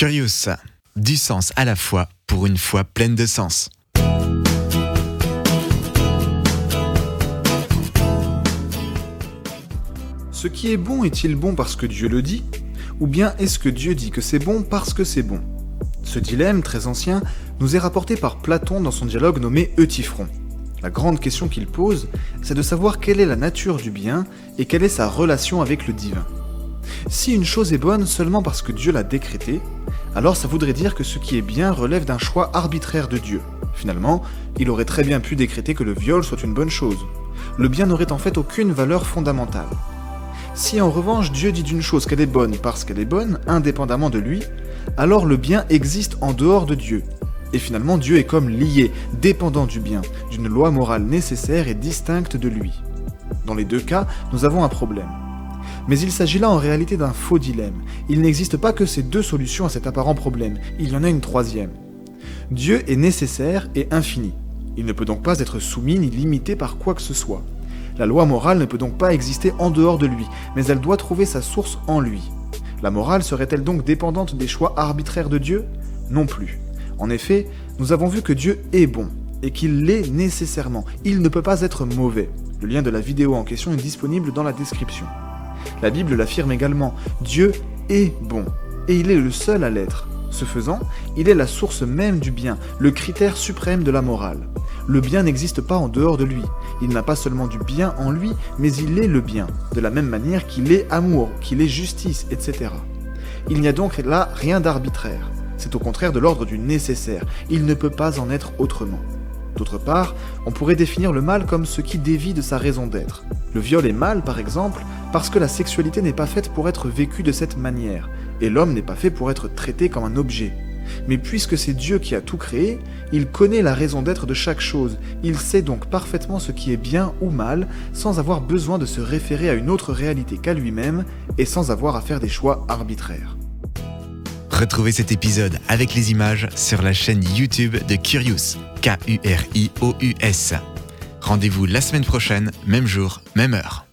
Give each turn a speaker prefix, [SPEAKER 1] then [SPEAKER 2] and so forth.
[SPEAKER 1] Curious, du sens à la fois pour une foi pleine de sens.
[SPEAKER 2] Ce qui est bon est-il bon parce que Dieu le dit Ou bien est-ce que Dieu dit que c'est bon parce que c'est bon? Ce dilemme, très ancien, nous est rapporté par Platon dans son dialogue nommé Euthyphron. La grande question qu'il pose, c'est de savoir quelle est la nature du bien et quelle est sa relation avec le divin. Si une chose est bonne seulement parce que Dieu l'a décrété, alors ça voudrait dire que ce qui est bien relève d'un choix arbitraire de Dieu. Finalement, il aurait très bien pu décréter que le viol soit une bonne chose. Le bien n'aurait en fait aucune valeur fondamentale. Si en revanche Dieu dit d'une chose qu'elle est bonne parce qu'elle est bonne, indépendamment de lui, alors le bien existe en dehors de Dieu. Et finalement Dieu est comme lié, dépendant du bien, d'une loi morale nécessaire et distincte de lui. Dans les deux cas, nous avons un problème. Mais il s'agit là en réalité d'un faux dilemme. Il n'existe pas que ces deux solutions à cet apparent problème, il y en a une troisième. Dieu est nécessaire et infini. Il ne peut donc pas être soumis ni limité par quoi que ce soit. La loi morale ne peut donc pas exister en dehors de lui, mais elle doit trouver sa source en lui. La morale serait-elle donc dépendante des choix arbitraires de Dieu? Non plus. En effet, nous avons vu que Dieu est bon, et qu'il l'est nécessairement. Il ne peut pas être mauvais. Le lien de la vidéo en question est disponible dans la description. La Bible l'affirme également, Dieu est bon, et il est le seul à l'être. Ce faisant, il est la source même du bien, le critère suprême de la morale. Le bien n'existe pas en dehors de lui. Il n'a pas seulement du bien en lui, mais il est le bien, de la même manière qu'il est amour, qu'il est justice, etc. Il n'y a donc là rien d'arbitraire. C'est au contraire de l'ordre du nécessaire. Il ne peut pas en être autrement. D'autre part, on pourrait définir le mal comme ce qui dévie de sa raison d'être. Le viol est mal, par exemple, parce que la sexualité n'est pas faite pour être vécue de cette manière, et l'homme n'est pas fait pour être traité comme un objet. Mais puisque c'est Dieu qui a tout créé, il connaît la raison d'être de chaque chose, il sait donc parfaitement ce qui est bien ou mal, sans avoir besoin de se référer à une autre réalité qu'à lui-même, et sans avoir à faire des choix arbitraires.
[SPEAKER 1] Retrouvez cet épisode avec les images sur la chaîne YouTube de Curious, K-U-R-I-O-U-S. Rendez-vous la semaine prochaine, même jour, même heure.